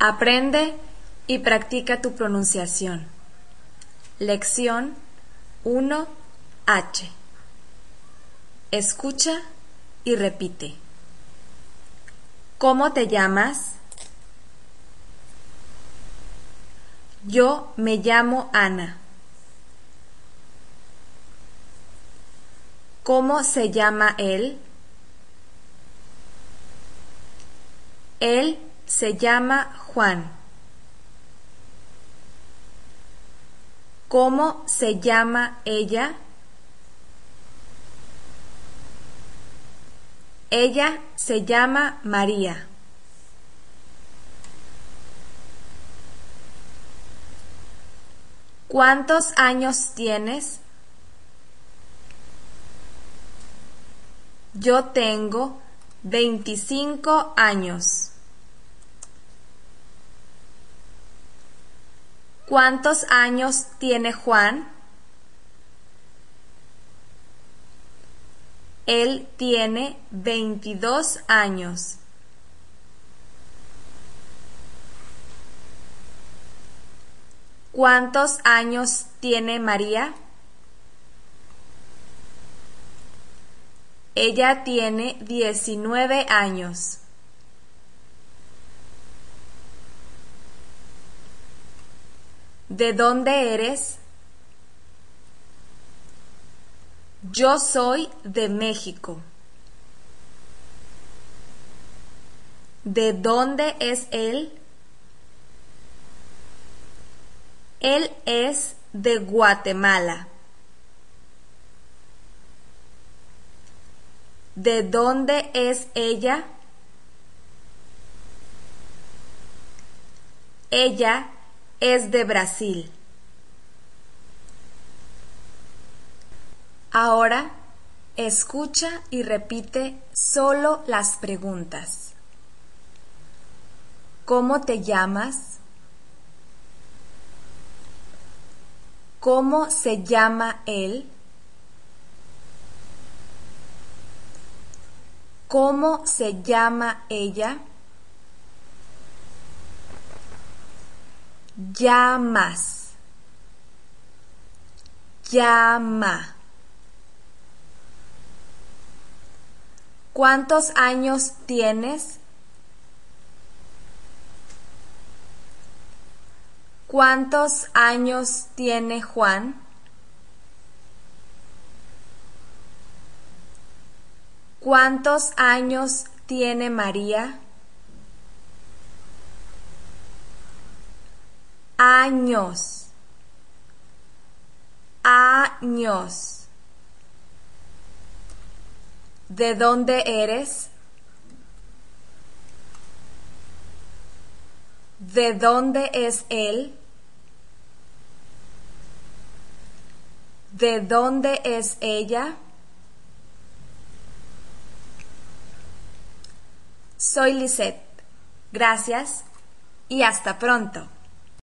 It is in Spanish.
Aprende y practica tu pronunciación. Lección 1H. Escucha y repite. ¿Cómo te llamas? Yo me llamo Ana. ¿Cómo se llama él? Él se llama Juan. ¿Cómo se llama ella? Ella se llama María. ¿Cuántos años tienes? Yo tengo 25 años. ¿Cuántos años tiene Juan? Él tiene 22 años. ¿Cuántos años tiene María? Ella tiene 19 años. ¿De dónde eres? Yo soy de México. ¿De dónde es él? Él es de Guatemala. ¿De dónde es ella? Ella es de Brasil. Ahora escucha y repite solo las preguntas. ¿Cómo te llamas? ¿Cómo se llama él? ¿Cómo se llama ella? Llamas. Llama. ¿Cuántos años tienes? ¿Cuántos años tiene Juan? ¿Cuántos años tiene María? Años. Años. ¿De dónde eres? ¿De dónde es él? ¿De dónde es ella? Soy Lisette. Gracias y hasta pronto.